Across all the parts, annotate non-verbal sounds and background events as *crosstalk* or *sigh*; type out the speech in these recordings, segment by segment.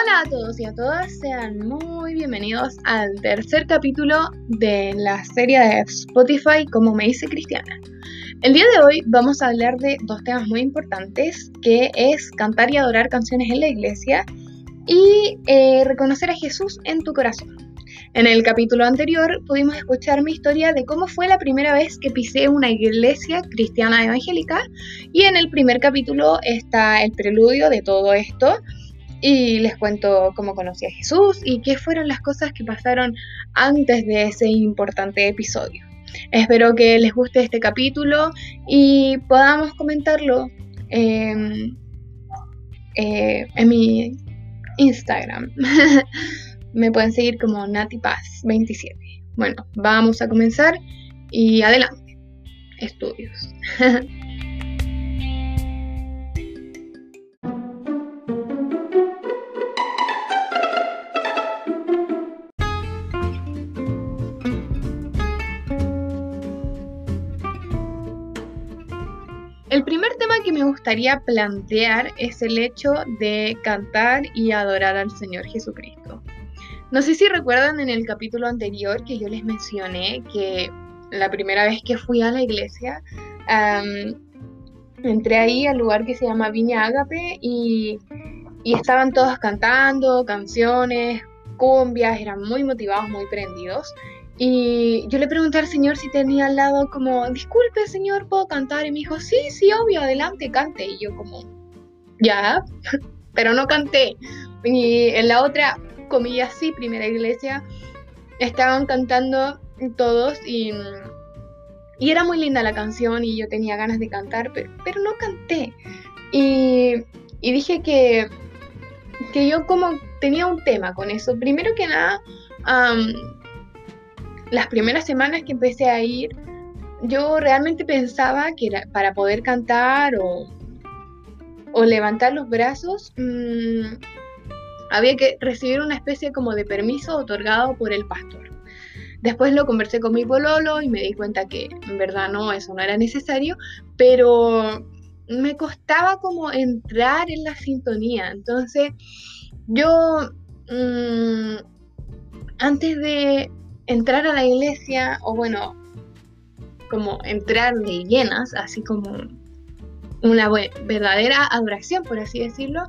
Hola a todos y a todas, sean muy bienvenidos al tercer capítulo de la serie de Spotify Como me dice Cristiana. El día de hoy vamos a hablar de dos temas muy importantes, que es cantar y adorar canciones en la iglesia y eh, reconocer a Jesús en tu corazón. En el capítulo anterior pudimos escuchar mi historia de cómo fue la primera vez que pisé una iglesia cristiana evangélica y en el primer capítulo está el preludio de todo esto y les cuento cómo conocí a Jesús y qué fueron las cosas que pasaron antes de ese importante episodio. Espero que les guste este capítulo y podamos comentarlo en, eh, mi Instagram. *laughs* Me pueden seguir como NatiPaz27. Bueno, vamos a comenzar y adelante. Estudios. *laughs* El primer tema que me gustaría plantear es el hecho de cantar y adorar al Señor Jesucristo. No sé si recuerdan en el capítulo anterior que yo les mencioné que la primera vez que fui a la iglesia, entré ahí al lugar que se llama Viña Ágape y, y estaban todos cantando canciones, cumbias, eran muy motivados, muy prendidos. Y yo le pregunté al señor si tenía al lado como, disculpe señor, ¿puedo cantar? Y me dijo, sí, sí, obvio, adelante, cante. Y yo como, ya, *laughs* pero no canté. Y en la otra, comillas, sí, primera iglesia, estaban cantando todos y, y era muy linda la canción y yo tenía ganas de cantar, pero, no canté. Y, dije que, que yo como tenía un tema con eso. Primero que nada, las primeras semanas que empecé a ir, yo realmente pensaba que para poder cantar o, o levantar los brazos, mmm, había que recibir una especie como de permiso otorgado por el pastor. Después lo conversé con mi pololo y me di cuenta que en verdad no, eso no era necesario, pero me costaba como entrar en la sintonía. Entonces, yo mmm, antes de entrar a la iglesia, o bueno, como entrar de llenas, así como una verdadera adoración, por así decirlo,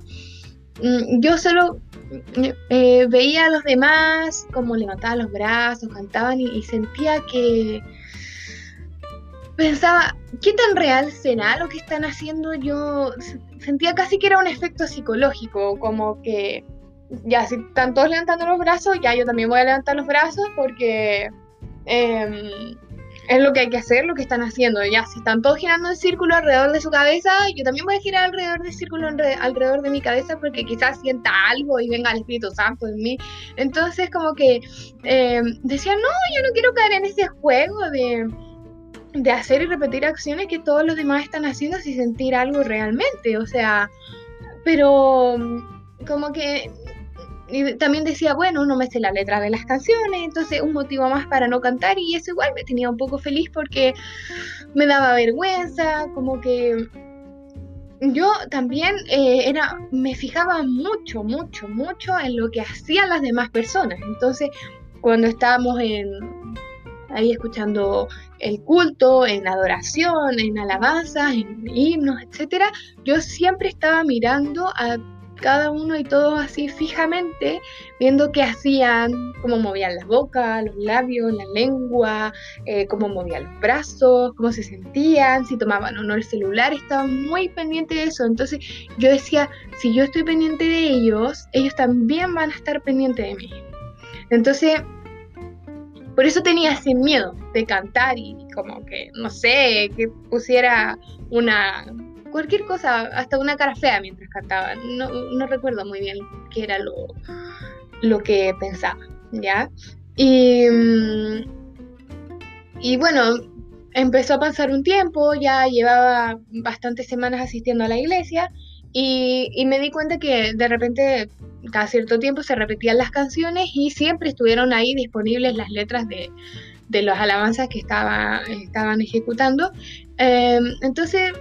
mm, yo solo eh, veía a los demás como levantaban los brazos, cantaban y, sentía que pensaba, ¿qué tan real será lo que están haciendo? Yo sentía casi que era un efecto psicológico, como que ya si están todos levantando los brazos, ya yo también voy a levantar los brazos porque em, es lo que hay que hacer, lo que están haciendo. Ya, si están todos girando en círculo alrededor de su cabeza, yo también voy a girar alrededor del círculo alrededor de mi cabeza porque quizás sienta algo y venga el Espíritu Santo en mí. Entonces, como que eh, decía, no, yo no quiero caer en ese juego de, de hacer y repetir acciones que todos los demás están haciendo sin sentir algo realmente. O sea, pero como que y también decía, bueno, no me sé la letra de las canciones, entonces un motivo más para no cantar y eso igual me tenía un poco feliz porque me daba vergüenza, como que yo también eh, era, me fijaba mucho, mucho, mucho en lo que hacían las demás personas. Entonces, cuando estábamos en, ahí escuchando el culto, en adoración, en alabanzas, en himnos, etcétera, yo siempre estaba mirando a cada uno y todos así fijamente, viendo qué hacían, cómo movían la boca, los labios, la lengua, eh, cómo movían los brazos, cómo se sentían, si tomaban o no el celular, estaba muy pendiente de eso. Entonces yo decía, si yo estoy pendiente de ellos, ellos también van a estar pendientes de mí. Entonces, por eso tenía ese miedo de cantar y como que, no sé, que pusiera una cualquier cosa, hasta una cara fea mientras cantaba. No, no recuerdo muy bien qué era lo, lo que pensaba, ¿ya? Y, mm, y bueno, empezó a pasar un tiempo, ya llevaba bastantes semanas asistiendo a la iglesia y, y, me di cuenta que de repente cada cierto tiempo se repetían las canciones y siempre estuvieron ahí disponibles las letras de, de las alabanzas que estaba, estaban ejecutando. Em, entonces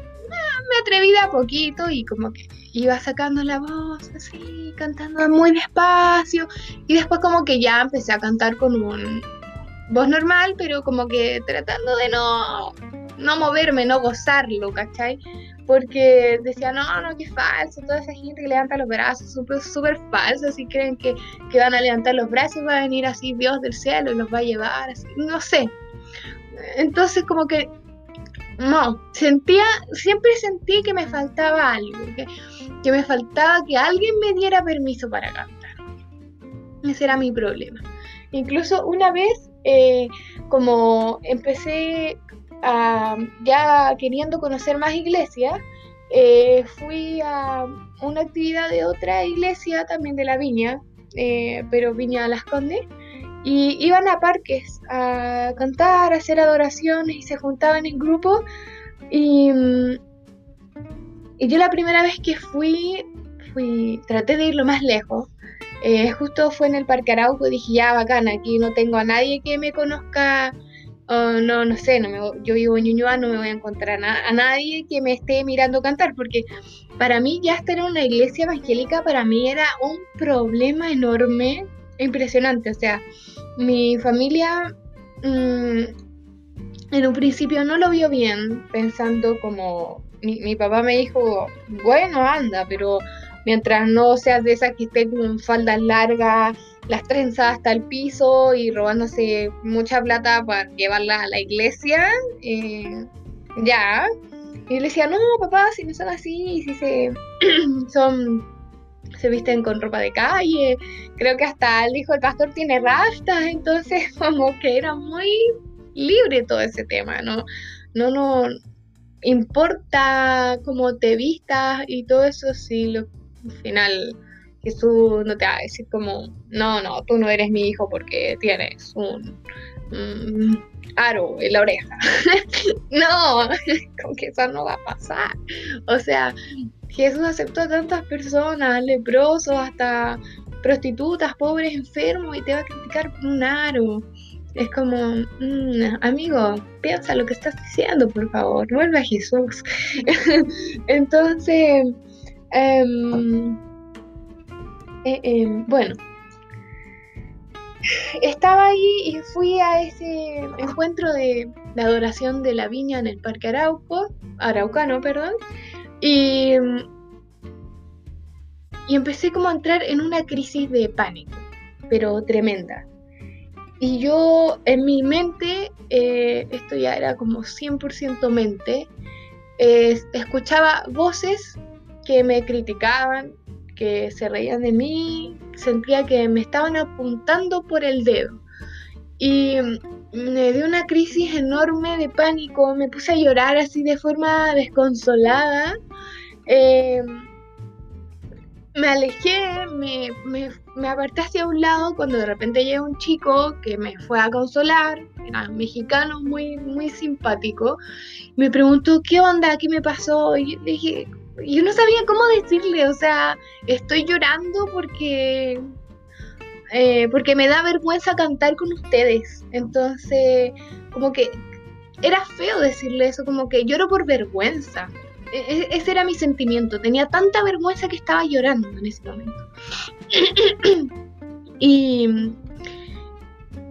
me atreví a poquito y como que iba sacando la voz así, cantando muy despacio. Y después como que ya empecé a cantar con un voz normal, pero como que tratando de no, no moverme, no gozarlo, ¿cachai? Porque decía, no, no, qué falso, toda esa gente que levanta los brazos, súper, súper falso, si creen que, que van a levantar los brazos, va a venir así Dios del cielo y los va a llevar, así, no sé. Entonces como que no, sentía, siempre sentí que me faltaba algo, que, me faltaba que alguien me diera permiso para cantar. Ese era mi problema. Incluso una vez, eh, como empecé a, ya queriendo conocer más iglesias, eh, fui a una actividad de otra iglesia también de la Viña, eh, pero Viña Las Condes, y iban a parques a cantar, a hacer adoraciones y se juntaban en grupo. Y, y yo la primera vez que fui, fui, traté de ir lo más lejos. Eh, justo fue en el Parque Arauco y dije, ya, bacana, aquí no tengo a nadie que me conozca. no, no sé, no me, yo vivo en Ñuñoa, no me voy a encontrar a, a, nadie que me esté mirando cantar, porque para mí ya estar en una iglesia evangélica, para mí era un problema enorme impresionante. O sea, mi familia mm, en un principio no lo vio bien, pensando como mi, papá me dijo, bueno, anda, pero mientras no seas de esas que estén con faldas largas, las trenzas hasta el piso y robándose mucha plata para llevarla a la iglesia, eh, ya. Y le decía, no, papá, si no son así, si se *clears throat* son se visten con ropa de calle, creo que hasta el hijo del pastor tiene rastas, entonces *laughs* como que era muy libre todo ese tema, ¿no? No, no importa cómo te vistas y todo eso, si lo, al final Jesús no te va a decir como, no, no, tú no eres mi hijo porque tienes un, aro en la oreja. *laughs* no, *laughs* con que eso no va a pasar. O sea, Jesús aceptó a tantas personas, leprosos, hasta prostitutas, pobres, enfermos, y te va a criticar por un aro. Es como, mm, amigo, piensa lo que estás diciendo, por favor, vuelve a Jesús. *laughs* Entonces, em, eh, em, bueno, estaba ahí y fui a ese encuentro de la adoración de la viña en el Parque Arauco, Araucano, perdón, y, y empecé como a entrar en una crisis de pánico, pero tremenda. Y yo en mi mente, eh, esto ya era como 100% mente, escuchaba voces que me criticaban, que se reían de mí, sentía que me estaban apuntando por el dedo. Y me dio una crisis enorme de pánico, me puse a llorar así de forma desconsolada. Eh, me alejé, me, me, aparté hacia un lado cuando de repente llega un chico que me fue a consolar, era mexicano muy, muy simpático, me preguntó qué onda, qué me pasó, y dije, yo no sabía cómo decirle, o sea, estoy llorando porque eh, porque me da vergüenza cantar con ustedes. Entonces, como que era feo decirle eso, como que lloro por vergüenza. E, e, ese era mi sentimiento. Tenía tanta vergüenza que estaba llorando en ese momento. *coughs* y,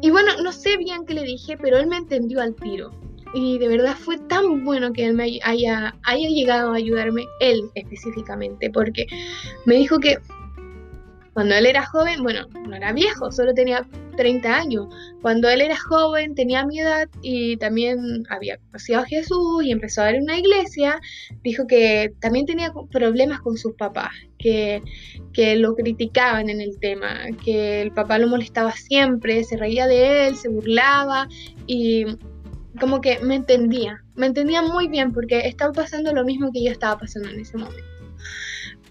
y bueno, no sé bien qué le dije, pero él me entendió al tiro. Y de verdad fue tan bueno que él me haya, haya llegado a ayudarme, él específicamente, porque me dijo que cuando él era joven, bueno, no era viejo, solo tenía 30 años. Cuando él era joven, tenía mi edad y también había conocido a Jesús y empezó a ver una iglesia, dijo que también tenía problemas con sus papás, que, que lo criticaban en el tema, que el papá lo molestaba siempre, se reía de él, se burlaba y como que me entendía, me entendía muy bien porque estaba pasando lo mismo que yo estaba pasando en ese momento.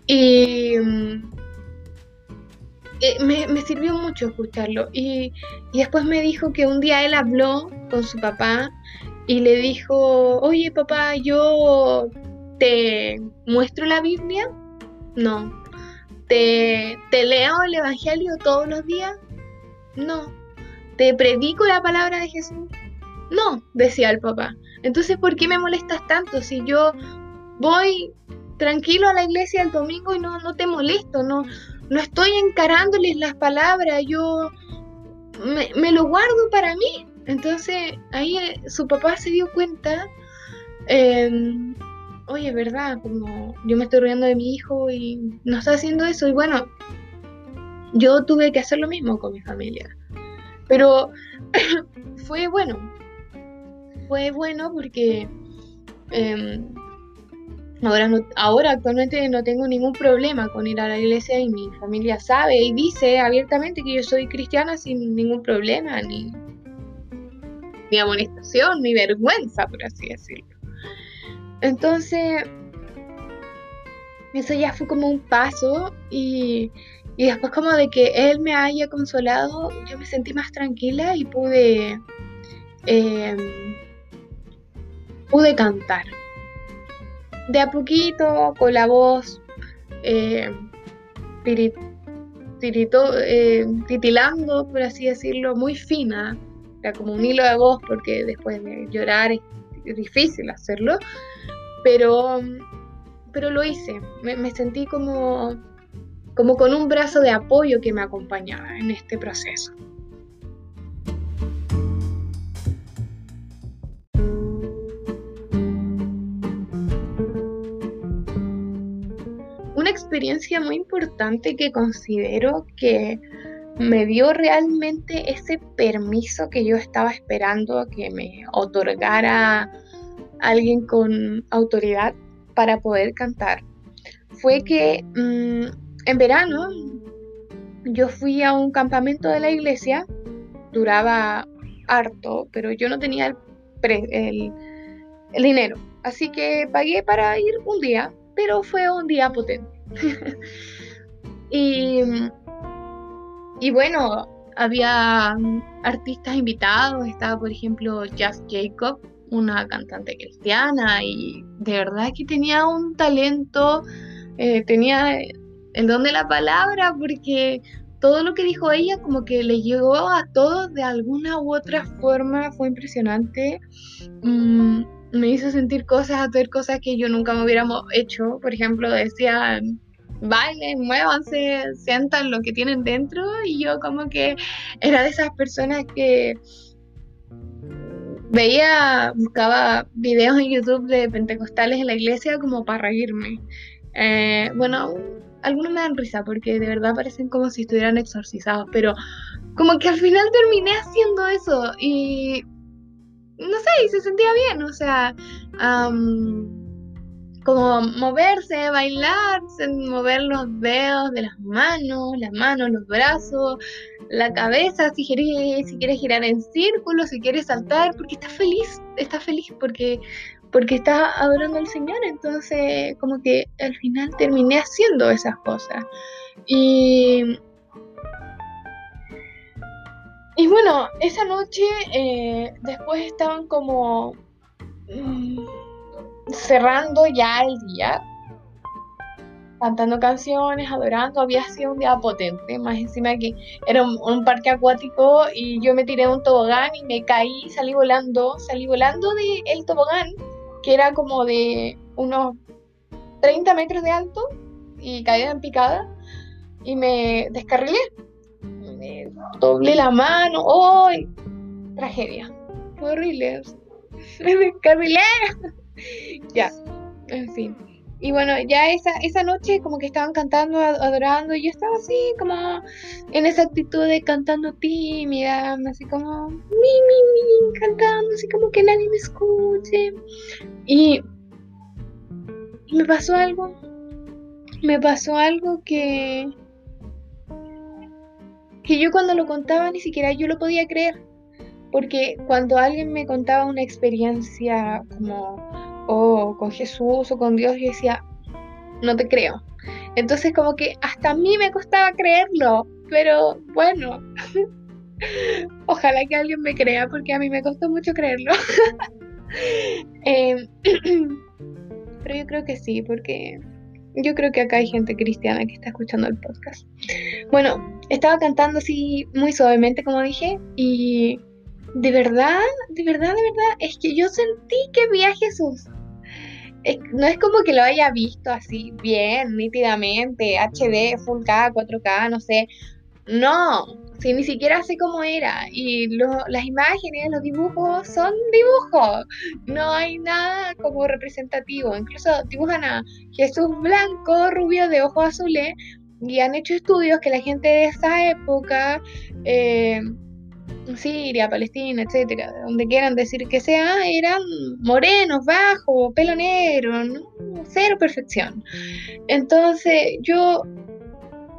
Y eh, me, sirvió mucho escucharlo. Y, después me dijo que un día él habló con su papá y le dijo, oye papá, yo te muestro la Biblia. No. ¿Te, te leo el Evangelio todos los días. No. ¿Te predico la palabra de Jesús? No, decía el papá. Entonces, ¿por qué me molestas tanto si yo voy tranquilo a la iglesia el domingo y no, no te molesto, no, no estoy encarándoles las palabras, yo me, lo guardo para mí. Entonces ahí eh, su papá se dio cuenta, em, oye, ¿verdad? Como yo me estoy riendo de mi hijo y no está haciendo eso. Y bueno, yo tuve que hacer lo mismo con mi familia. Pero *clears throat* fue bueno, fue bueno porque em, ahora, ahora actualmente no tengo ningún problema con ir a la iglesia y mi familia sabe y dice abiertamente que yo soy cristiana sin ningún problema, ni, ni amonestación, ni vergüenza, por así decirlo. Entonces, eso ya fue como un paso y, y después como de que él me haya consolado, yo me sentí más tranquila y pude, em, pude cantar. De a poquito, con la voz eh, eh, titilando, por así decirlo, muy fina. Era como un hilo de voz porque después de llorar es, difícil hacerlo. Pero, pero lo hice. me sentí como como con un brazo de apoyo que me acompañaba en este proceso. Experiencia muy importante que considero que me dio realmente ese permiso que yo estaba esperando que me otorgara alguien con autoridad para poder cantar fue que mm, en verano yo fui a un campamento de la iglesia, duraba harto, pero yo no tenía el, dinero. Así que pagué para ir un día, pero fue un día potente. *laughs* y, y bueno, había artistas invitados, estaba por ejemplo Jazz Jacob, una cantante cristiana, y de verdad que tenía un talento, eh, tenía el don de la palabra, porque todo lo que dijo ella como que le llegó a todos de alguna u otra forma, fue impresionante. Mm, me hizo sentir cosas, hacer cosas que yo nunca me hubiera hecho. Por ejemplo, decía, bailen, muévanse, sientan lo que tienen dentro. Y yo como que era de esas personas que veía, buscaba videos en YouTube de pentecostales en la iglesia como para reírme. Eh, bueno, algunos me dan risa porque de verdad parecen como si estuvieran exorcizados, pero como que al final terminé haciendo eso y no sé, y se sentía bien, o sea, como moverse, bailar, mover los dedos de las manos, las manos, los brazos, la cabeza, si quieres, si quieres girar en círculo, si quieres saltar, porque estás feliz, estás feliz porque porque estaba adorando al Señor, entonces como que al final terminé haciendo esas cosas. Y, y bueno, esa noche eh, después estaban como mm, cerrando ya el día, cantando canciones, adorando, había sido un día potente, más encima que era un, parque acuático y yo me tiré de un tobogán y me caí, salí volando, salí volando del el tobogán que era como de unos 30 metros de alto y caía en picada y me descarrilé. Me doblé la mano. ¡Ay! Tragedia. Fue horrible. *laughs* Me ya, en fin. Y bueno, ya esa, esa noche como que estaban cantando, adorando, y yo estaba así como en esa actitud de cantando tímida, así como mi, mi, mi, cantando, así como que nadie me escuche. Y, me pasó algo, me pasó algo que, que yo cuando lo contaba ni siquiera yo lo podía creer. Porque cuando alguien me contaba una experiencia como o con Jesús o con Dios, yo decía, no te creo. Entonces como que hasta a mí me costaba creerlo, pero bueno, *laughs* ojalá que alguien me crea porque a mí me costó mucho creerlo. *laughs* Em, *clears throat* pero yo creo que sí, porque yo creo que acá hay gente cristiana que está escuchando el podcast. Bueno, estaba cantando así muy suavemente, como dije, y de verdad, de verdad, de verdad, es que yo sentí que vi a Jesús. no es como que lo haya visto así bien, nítidamente, HD, Full K, 4K, no sé. No, si ni siquiera sé cómo era. Y las imágenes, los dibujos son dibujos. No hay nada como representativo. Incluso dibujan a Jesús blanco, rubio, de ojos azules. Y han hecho estudios que la gente de esa época, eh, Siria, Palestina, etcétera, donde quieran decir que sea, eran morenos, bajos, pelo negro, cero perfección. Entonces, yo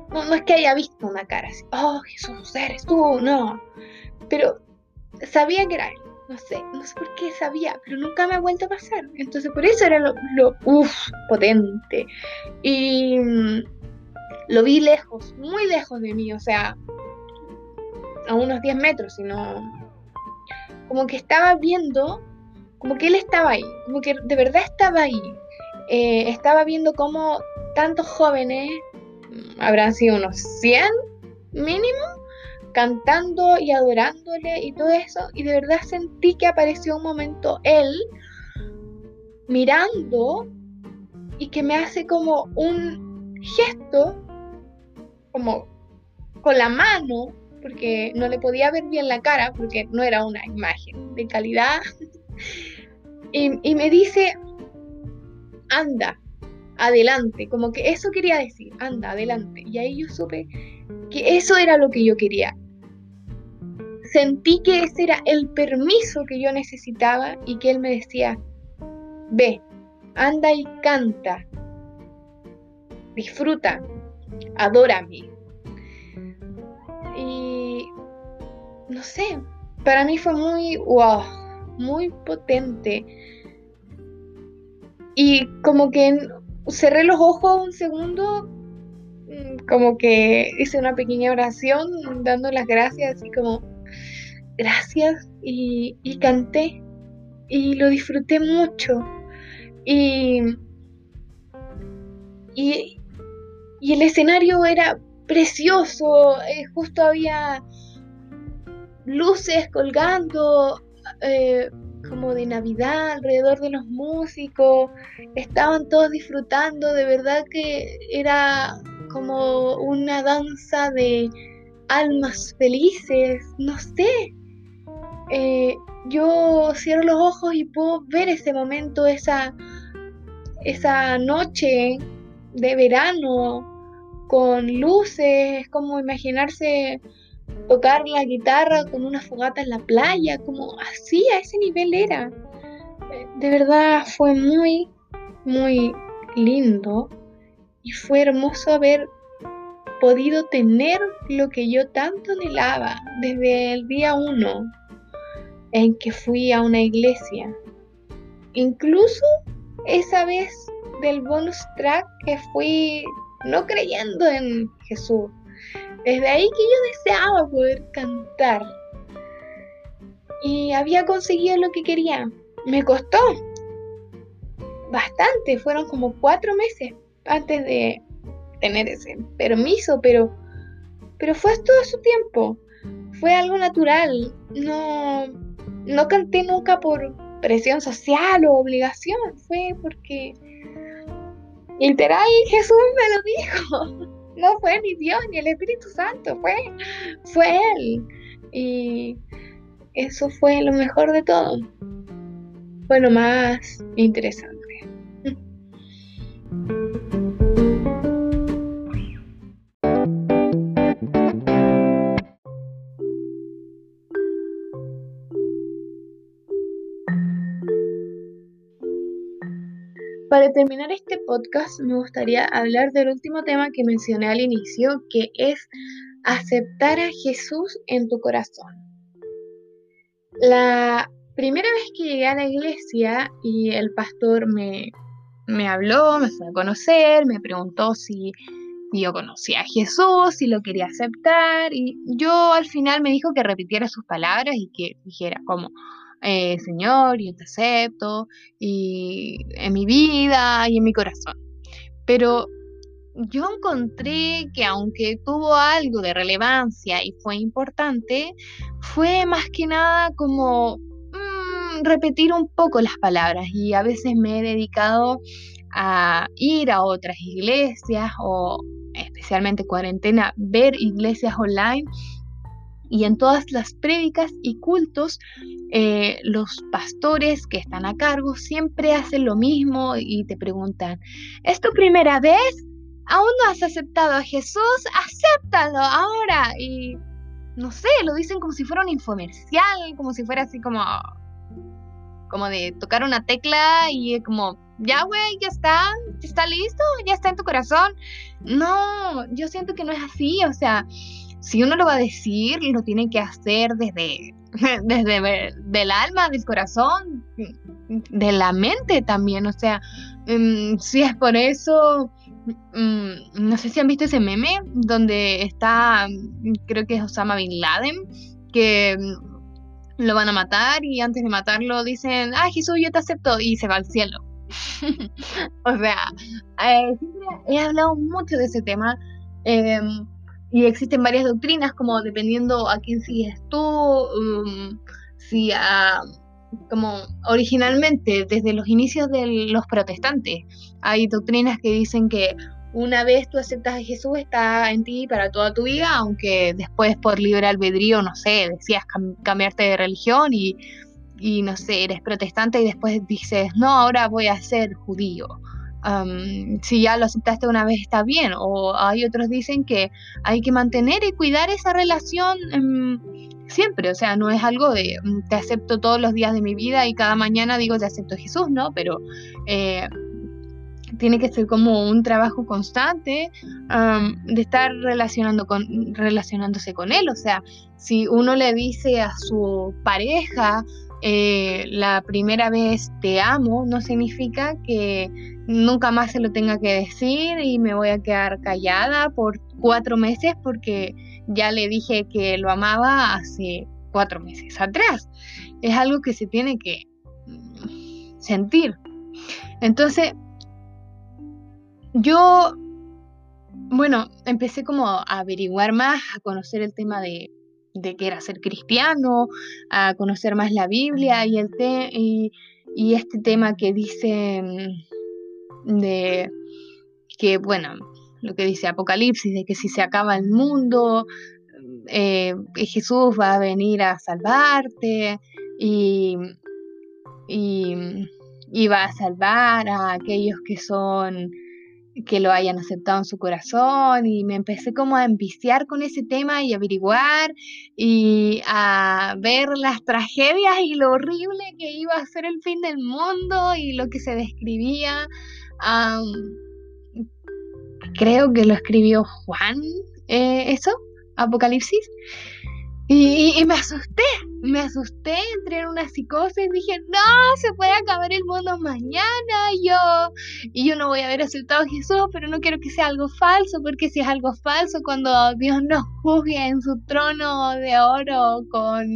no, es que haya visto una cara así, oh Jesús, eres tú, no. Pero sabía que era él. No sé, no sé por qué sabía, pero nunca me ha vuelto a pasar. Entonces por eso era lo, lo uff, potente. Y lo vi lejos, muy lejos de mí, o sea, a unos 10 metros, sino como que estaba viendo, como que él estaba ahí, como que de verdad estaba ahí. Eh, estaba viendo cómo tantos jóvenes habrán sido unos 100 mínimo, cantando y adorándole y todo eso. Y de verdad sentí que apareció un momento él mirando y que me hace como un gesto, como con la mano, porque no le podía ver bien la cara, porque no era una imagen de calidad. *laughs* y, y me dice, anda, adelante, como que eso quería decir, anda, adelante. Y ahí yo supe que eso era lo que yo quería. Sentí que ese era el permiso que yo necesitaba y que él me decía, ve, anda y canta, disfruta, adórame. Y no sé, para mí fue muy, wow, muy potente. Y como que cerré los ojos un segundo, mm, como que hice una pequeña oración dando las gracias, así como gracias, y, canté, y lo disfruté mucho. Y, y, el escenario era precioso, eh, justo había luces colgando, eh, como de Navidad alrededor de los músicos, estaban todos disfrutando, de verdad que era como una danza de almas felices, no sé. Eh, yo cierro los ojos y puedo ver ese momento, esa, esa noche de verano con luces, es como imaginarse tocar la guitarra con una fogata en la playa, como así, a ese nivel era. De verdad fue muy, muy lindo y fue hermoso haber podido tener lo que yo tanto anhelaba desde el día uno en que fui a una iglesia. Incluso esa vez del bonus track que fui no creyendo en Jesús, desde ahí que yo deseaba poder cantar. Y había conseguido lo que quería. Me costó bastante, fueron como cuatro meses antes de tener ese permiso, pero, pero fue todo su tiempo. Fue algo natural. No, no canté nunca por presión social o obligación. Fue porque literal Jesús me lo dijo *laughs* no fue ni Dios ni el Espíritu Santo, fue, fue Él. Y eso fue lo mejor de todo. Fue lo más interesante. Para terminar este podcast me gustaría hablar del último tema que mencioné al inicio, que es aceptar a Jesús en tu corazón. La primera vez que llegué a la iglesia y el pastor me, me habló, me fue a conocer, me preguntó si yo conocía a Jesús, si lo quería aceptar, y yo al final me dijo que repitiera sus palabras y que dijera como, eh, Señor, yo te acepto y en mi vida y en mi corazón. Pero yo encontré que aunque tuvo algo de relevancia y fue importante, fue más que nada como, mm, repetir un poco las palabras y a veces me he dedicado a ir a otras iglesias o especialmente cuarentena, ver iglesias online y en todas las prédicas y cultos eh, los pastores que están a cargo siempre hacen lo mismo y te preguntan, ¿es tu primera vez? ¿Aún no has aceptado a Jesús? Acéptalo ahora. Y no sé, lo dicen como si fuera un infomercial, como si fuera así como como de tocar una tecla y como, ya güey, ya está, está listo, ya está en tu corazón. No, yo siento que no es así, o sea, si uno lo va a decir, lo tiene que hacer desde, *laughs* desde del alma, del corazón, de la mente también. O sea, mm, si es por eso, mm, no sé si han visto ese meme donde está, creo que es Osama Bin Laden, que mm, lo van a matar y antes de matarlo dicen, ah, Jesús, yo te acepto y se va al cielo. *laughs* o sea, eh, he hablado mucho de ese tema. Em, y existen varias doctrinas, como dependiendo a quién sigues tú, um, si a, como originalmente desde los inicios de los protestantes, hay doctrinas que dicen que una vez tú aceptas a Jesús está en ti para toda tu vida, aunque después por libre albedrío, no sé, decías cambiarte de religión y, y no sé, eres protestante y después dices, no, ahora voy a ser judío si ya lo aceptaste una vez está bien, o hay otros dicen que hay que mantener y cuidar esa relación em, siempre, o sea, no es algo de mm, te acepto todos los días de mi vida y cada mañana digo te acepto Jesús, ¿no? Pero eh, tiene que ser como un trabajo constante de estar relacionando con, relacionándose con él, o sea, si uno le dice a su pareja, eh, la primera vez te amo no significa que nunca más se lo tenga que decir y me voy a quedar callada por cuatro meses porque ya le dije que lo amaba hace cuatro meses atrás. Es algo que se tiene que mm, sentir. Entonces, yo, bueno, empecé como a averiguar más, a conocer el tema de de que era ser cristiano, a conocer más la Biblia y, el y, este tema que dice mm, de que, bueno, lo que dice Apocalipsis, de que si se acaba el mundo, eh, Jesús va a venir a salvarte y, y va a salvar a aquellos que son que lo hayan aceptado en su corazón y me empecé como a enviciar con ese tema y averiguar y a ver las tragedias y lo horrible que iba a ser el fin del mundo y lo que se describía. creo que lo escribió Juan, eh, eso, Apocalipsis. Y, me asusté, me asusté, entré en una psicosis, dije, no, se puede acabar el mundo mañana, yo, y yo no voy a haber aceptado a Jesús, pero no quiero que sea algo falso, porque si es algo falso, cuando Dios nos juzgue en su trono de oro con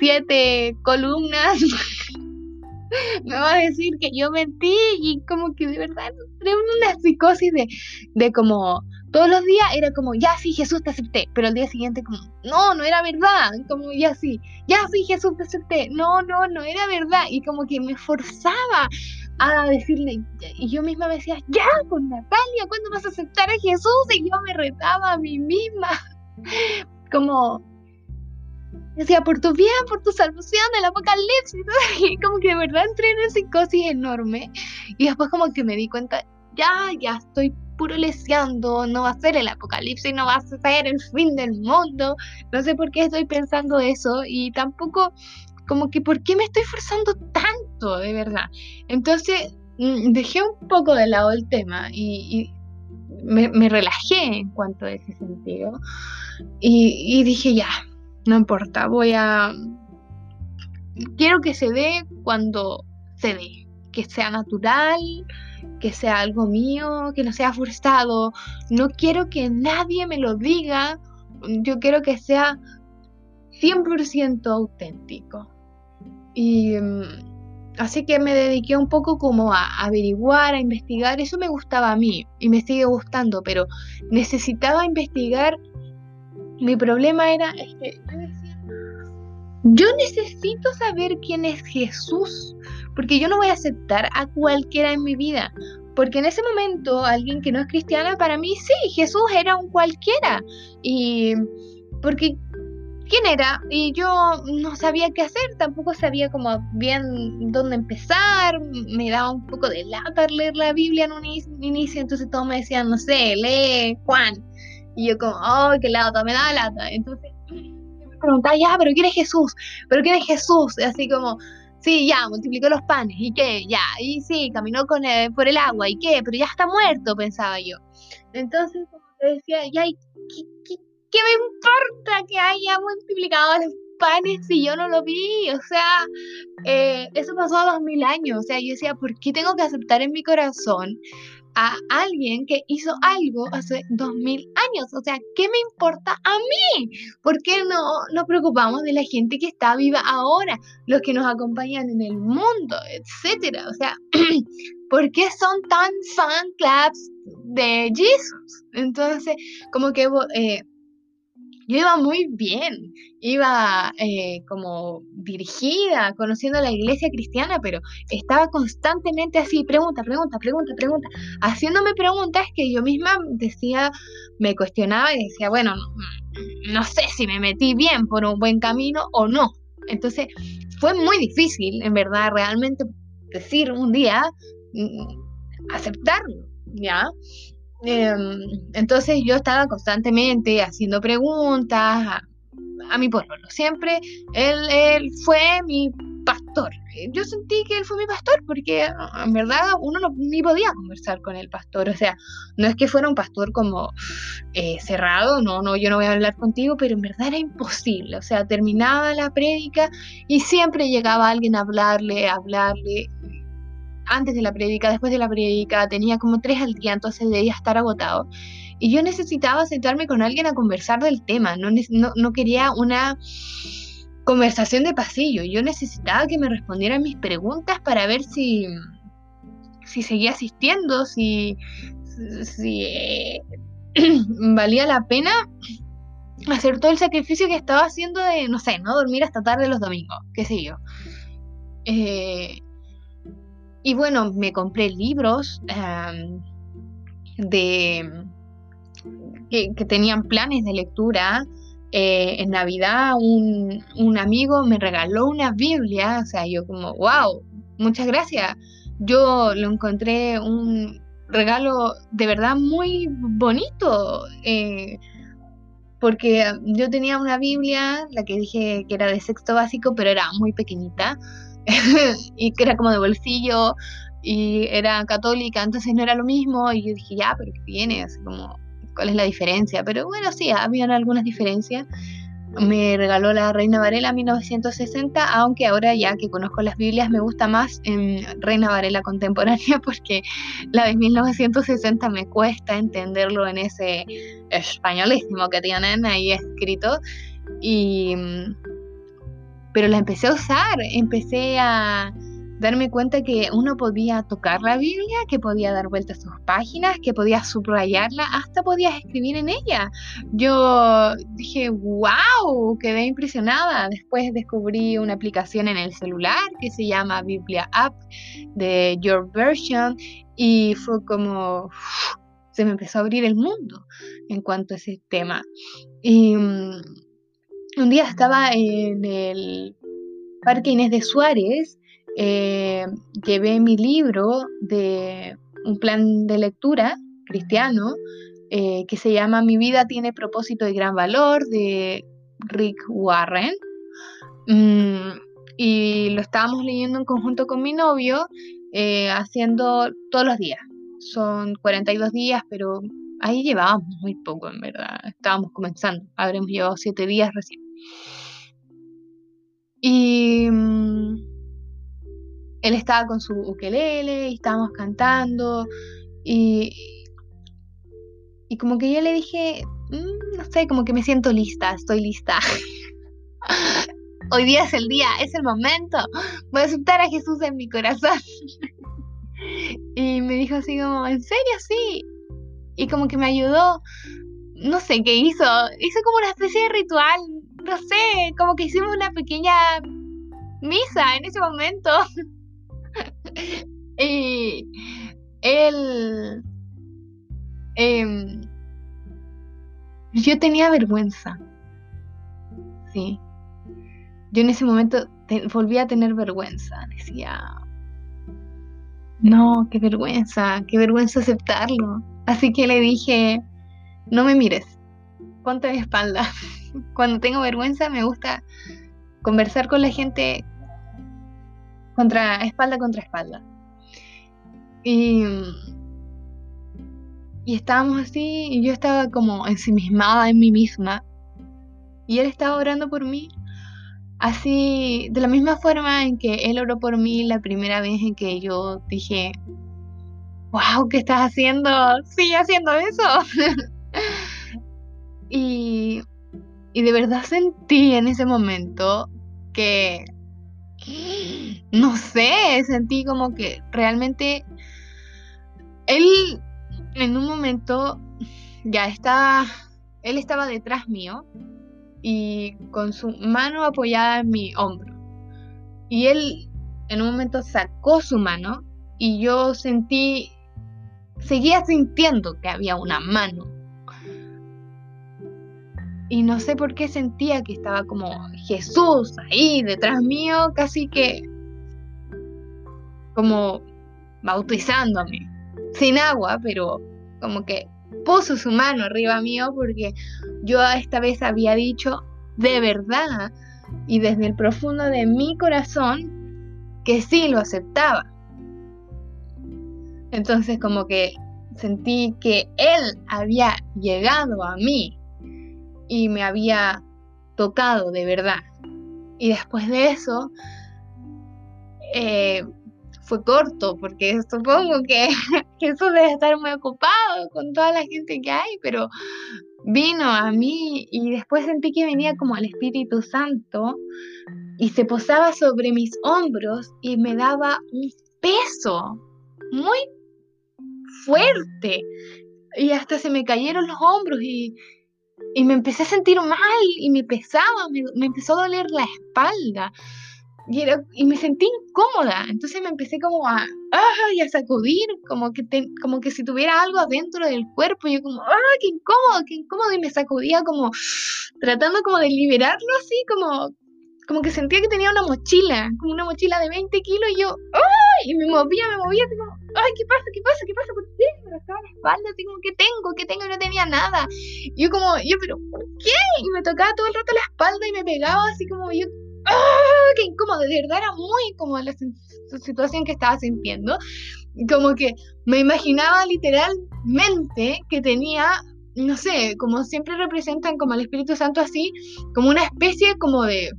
siete columnas, *laughs* me va a decir que yo mentí y como que de verdad entré en una psicosis de, de como todos los días era como, ya sí, Jesús te acepté, pero al día siguiente como, no, no era verdad, como ya sí, ya sí, Jesús te acepté, no, no, no era verdad, y como que me forzaba a decirle, y yo misma me decía, ya, con Natalia, ¿cuándo vas a aceptar a Jesús? Y yo me retaba a mí misma, *laughs* como, decía, por tu bien, por tu salvación del apocalipsis, *laughs* y como que de verdad entré en una psicosis enorme, y después como que me di cuenta, ya, ya estoy puro leseando, no va a ser el apocalipsis, no va a ser el fin del mundo. No sé por qué estoy pensando eso y tampoco como que por qué me estoy forzando tanto, de verdad. Entonces mm, dejé un poco de lado el tema y, me, relajé en cuanto a ese sentido. Y, y dije, ya, no importa, voy a... Quiero que se dé cuando se dé, que sea natural, que sea algo mío, que no sea forzado. No quiero que nadie me lo diga. Yo quiero que sea 100% auténtico. Y mm, así que me dediqué un poco como a averiguar, a investigar. Eso me gustaba a mí y me sigue gustando, pero necesitaba investigar. Mi problema era, que yo necesito saber quién es Jesús, porque yo no voy a aceptar a cualquiera en mi vida. Porque en ese momento, alguien que no es cristiana, para mí sí, Jesús era un cualquiera. Y porque quién era y yo no sabía qué hacer, tampoco sabía como bien dónde empezar, me daba un poco de lata leer la Biblia en un inicio, entonces todos me decían, no sé, lee Juan. Y yo como, oh, qué lata, me da lata. Entonces me preguntaba, ya, pero ¿quién es Jesús? ¿Pero quién es Jesús? Así como, sí, ya, multiplicó los panes, ¿y qué? Ya, y sí, caminó con por el agua, ¿y qué? Pero ya está muerto, pensaba yo. Entonces, como te decía, ya, ¿qué, qué, qué me importa que haya multiplicado los panes si yo no lo vi? O sea, eh, eso pasó a dos mil años. O sea, yo decía, ¿por qué tengo que aceptar en mi corazón a alguien que hizo algo hace dos mil años. O sea, ¿qué me importa a mí? ¿Por qué no nos preocupamos de la gente que está viva ahora, los que nos acompañan en el mundo, etcétera? O sea, *clears throat* ¿por qué son tan fan clubs de Jesus? Entonces, como que eh, yo iba muy bien, iba eh, como dirigida, conociendo la iglesia cristiana, pero estaba constantemente así, pregunta, pregunta, pregunta, pregunta, haciéndome preguntas que yo misma decía, me cuestionaba y decía, bueno, no, sé si me metí bien por un buen camino o no. Entonces fue muy difícil, en verdad, realmente decir un día, mm, aceptarlo, ¿ya? Em, entonces yo estaba constantemente haciendo preguntas a, mi pueblo. Siempre él, él, fue mi pastor. Yo sentí que él fue mi pastor porque en verdad uno no, ni podía conversar con el pastor. O sea, no es que fuera un pastor como eh, cerrado, no, no, yo no voy a hablar contigo, pero en verdad era imposible. O sea, terminaba la prédica y siempre llegaba alguien a hablarle, a hablarle antes de la prédica, después de la prédica, tenía como tres al día, entonces debía estar agotado. Y yo necesitaba sentarme con alguien a conversar del tema, no, no, quería una conversación de pasillo, yo necesitaba que me respondieran mis preguntas para ver si, si seguía asistiendo, si, si eh, *clears throat* valía la pena hacer todo el sacrificio que estaba haciendo de, no sé, no dormir hasta tarde los domingos, qué sé yo. Eh, y bueno, me compré libros de que, tenían planes de lectura. Eh, en Navidad un, un, amigo me regaló una Biblia, o sea, yo como, wow, muchas gracias. Yo lo encontré un regalo de verdad muy bonito, eh, porque yo tenía una Biblia, la que dije que era de sexto básico, pero era muy pequeñita. *laughs* y que era como de bolsillo y era católica, entonces no era lo mismo y yo dije, ya, pero ¿qué tiene? Así como, ¿cuál es la diferencia? Pero bueno, sí, habían algunas diferencias. Me regaló la Reina Varela 1960, aunque ahora ya que conozco las Biblias me gusta más en Reina Varela contemporánea *laughs* porque la de 1960 me cuesta entenderlo en ese españolísimo que tienen ahí escrito. Y pero la empecé a usar, empecé a darme cuenta que uno podía tocar la Biblia, que podía dar vuelta a sus páginas, que podía subrayarla, hasta podía escribir en ella. Yo dije, wow, quedé impresionada. Después descubrí una aplicación en el celular que se llama Biblia App de Your Version y fue como se me empezó a abrir el mundo en cuanto a ese tema. Y mm, un día estaba en el Parque Inés de Suárez, eh, llevé mi libro de un plan de lectura cristiano eh, que se llama Mi vida tiene propósito y gran valor de Rick Warren. Mm, y lo estábamos leyendo en conjunto con mi novio, eh, haciendo todos los días. Son 42 días, pero ahí llevábamos muy poco, en verdad. Estábamos comenzando. Habremos llevado 7 días recién. Y mm, él estaba con su ukelele y estábamos cantando y, y como que yo le dije, mm, no sé, como que me siento lista, estoy lista. *laughs* Hoy día es el día, es el momento. Voy a aceptar a Jesús en mi corazón. *laughs* y me dijo así como, ¿en serio? Sí. Y como que me ayudó, no sé qué hizo, hizo como una especie de ritual no sé, como que hicimos una pequeña misa en ese momento. *laughs* y él... Em, yo tenía vergüenza. Sí. Yo en ese momento volví a tener vergüenza. Decía, no, qué vergüenza, qué vergüenza aceptarlo. Así que le dije, no me mires, ponte mi espalda. Cuando tengo vergüenza me gusta conversar con la gente contra espalda contra espalda. Y, y estábamos así, y yo estaba como ensimismada en mí misma. Y él estaba orando por mí. Así, de la misma forma en que él oró por mí la primera vez en que yo dije, wow, ¿qué estás haciendo? Sigue haciendo eso. *laughs* y, y de verdad sentí en ese momento que, no sé, sentí como que realmente él en un momento ya estaba, él estaba detrás mío y con su mano apoyada en mi hombro. Y él en un momento sacó su mano y yo sentí, seguía sintiendo que había una mano. Y no sé por qué sentía que estaba como Jesús ahí detrás mío, casi que como bautizándome, sin agua, pero como que puso su mano arriba mío porque yo esta vez había dicho de verdad y desde el profundo de mi corazón que sí lo aceptaba. Entonces como que sentí que él había llegado a mí y me había tocado de verdad. Y después de eso, eh, fue corto, porque supongo que *laughs* Jesús debe estar muy ocupado con toda la gente que hay, pero vino a mí y después sentí que venía como el Espíritu Santo y se posaba sobre mis hombros y me daba un peso muy fuerte y hasta se me cayeron los hombros y, me empecé a sentir mal y me pesaba, me, me empezó a doler la espalda y, me sentí incómoda, entonces me empecé como a, a sacudir, como que, como que si tuviera algo adentro del cuerpo, y yo como, ¡ah, qué incómodo, qué incómodo! Y me sacudía como, tratando como de liberarlo así, como, como que sentía que tenía una mochila, como una mochila de 20 kilos, y yo, ¡ay! Y me movía, me movía, así como, ¡ay, qué pasa, qué pasa, qué pasa! ¿Por qué? Me rascaba la espalda, así como, ¿qué tengo? ¿Qué tengo? Y no tenía nada. Y yo como, yo, pero, ¿por qué? Y me tocaba todo el rato la espalda y me pegaba así como, yo, ¡Ah! ¡Qué incómodo! De verdad era muy incómoda la situación que estaba sintiendo. Como que me imaginaba literalmente que tenía, no sé, como siempre representan como al Espíritu Santo así, como una especie como de...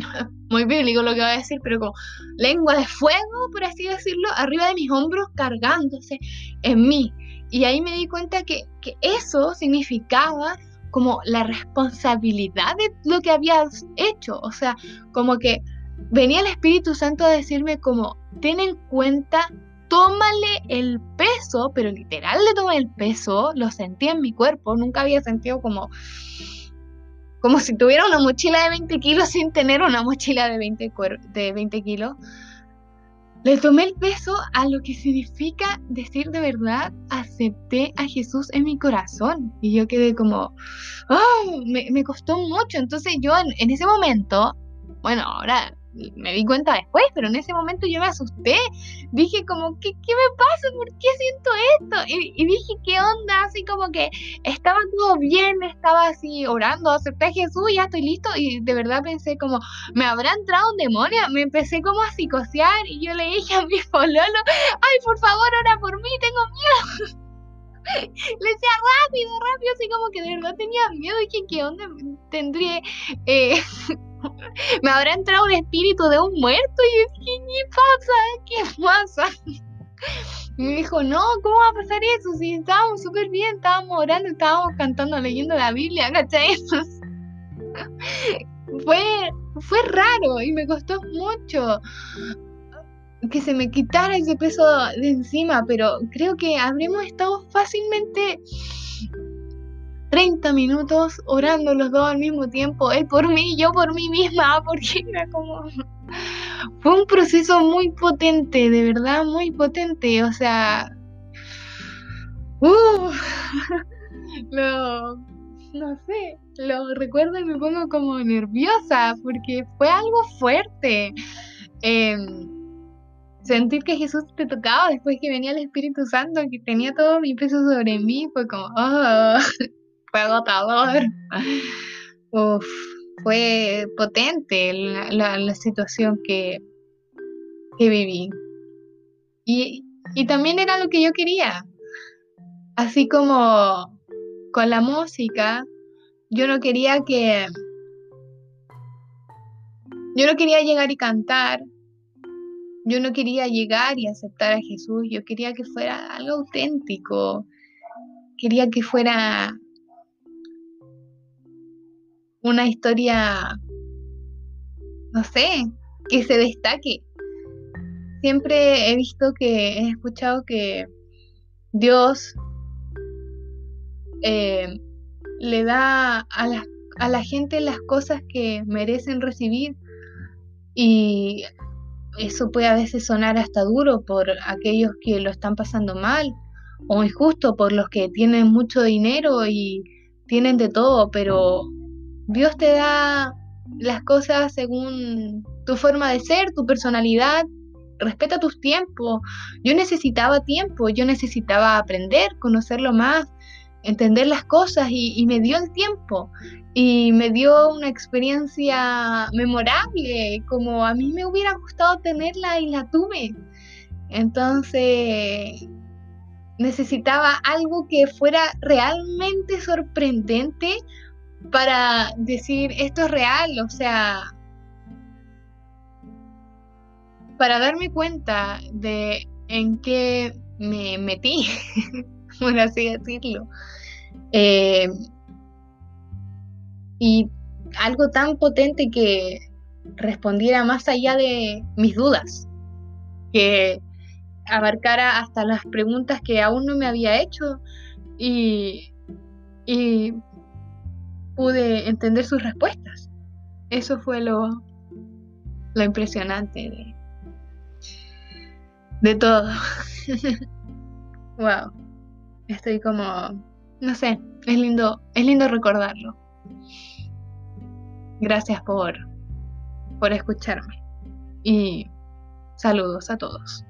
*laughs* Muy bíblico lo que voy a decir, pero como lengua de fuego, por así decirlo, arriba de mis hombros cargándose en mí. Y ahí me di cuenta que, que eso significaba como la responsabilidad de lo que habías hecho. O sea, como que venía el Espíritu Santo a decirme como, ten en cuenta, tómale el peso, pero literal le tomé el peso, lo sentí en mi cuerpo, nunca había sentido como, como si tuviera una mochila de 20 kilos sin tener una mochila de 20, de 20 kilos. Le tomé el peso a lo que significa decir de verdad, acepté a Jesús en mi corazón. Y yo quedé como, oh, me, costó mucho. Entonces yo en ese momento, bueno, ahora me di cuenta después, pero en ese momento yo me asusté. Dije como, ¿qué, qué me pasa? ¿Por qué siento esto? Y, dije, ¿qué onda? Así como que estaba todo bien, estaba así orando, acepté a Jesús, ya estoy listo. Y de verdad pensé como, ¿me habrá entrado un demonio? Me empecé como a psicosear y yo le dije a mi *laughs* pololo, ay, por favor, ora por mí, tengo miedo. *laughs* le decía rápido, rápido, así como que de verdad tenía miedo. Dije, ¿qué onda? Tendría... Eh, *laughs* *laughs* me habrá entrado un espíritu de un muerto y dije, ¿qué pasa? ¿Qué pasa? *laughs* Y me dijo, no, ¿cómo va a pasar eso? Si estábamos súper bien, estábamos orando, estábamos cantando, leyendo la Biblia, ¿cachai? *laughs* fue, fue raro y me costó mucho que se me quitara ese peso de encima, pero creo que habremos estado fácilmente 30 minutos orando los dos al mismo tiempo, él por mí, yo por mí misma, *laughs* porque era como... Fue un proceso muy potente, de verdad, muy potente, o sea... Uh, *laughs* no sé, lo recuerdo y me pongo como nerviosa, porque fue algo fuerte. Em, sentir que Jesús te tocaba después que venía el Espíritu Santo, que tenía todo mi peso sobre mí, fue como, oh, *laughs* fue agotador. Fue potente la, situación que, que viví. Y, y también era lo que yo quería. Así como con la música, yo no quería que... Yo no quería llegar y cantar. Yo no quería llegar y aceptar a Jesús. Yo quería que fuera algo auténtico. Quería que fuera una historia, no sé, que se destaque. Siempre he visto que, he escuchado que Dios eh, le da a la, a la gente las cosas que merecen recibir y eso puede a veces sonar hasta duro por aquellos que lo están pasando mal o injusto por los que tienen mucho dinero y tienen de todo, pero Dios te da las cosas según tu forma de ser, tu personalidad, respeta tus tiempos. Yo necesitaba tiempo, yo necesitaba aprender, conocerlo más, entender las cosas y, me dio el tiempo y me dio una experiencia memorable, como a mí me hubiera gustado tenerla y la tuve. Entonces necesitaba algo que fuera realmente sorprendente para decir esto es real, o sea, para darme cuenta de en qué me metí. *laughs* por así decirlo. Eh, y algo tan potente que respondiera más allá de mis dudas, que abarcara hasta las preguntas que aún no me había hecho y, y pude entender sus respuestas. Eso fue lo, lo impresionante de, de todo. *laughs* wow. Estoy como, no sé, es lindo, es lindo recordarlo. Gracias por, por escucharme y saludos a todos.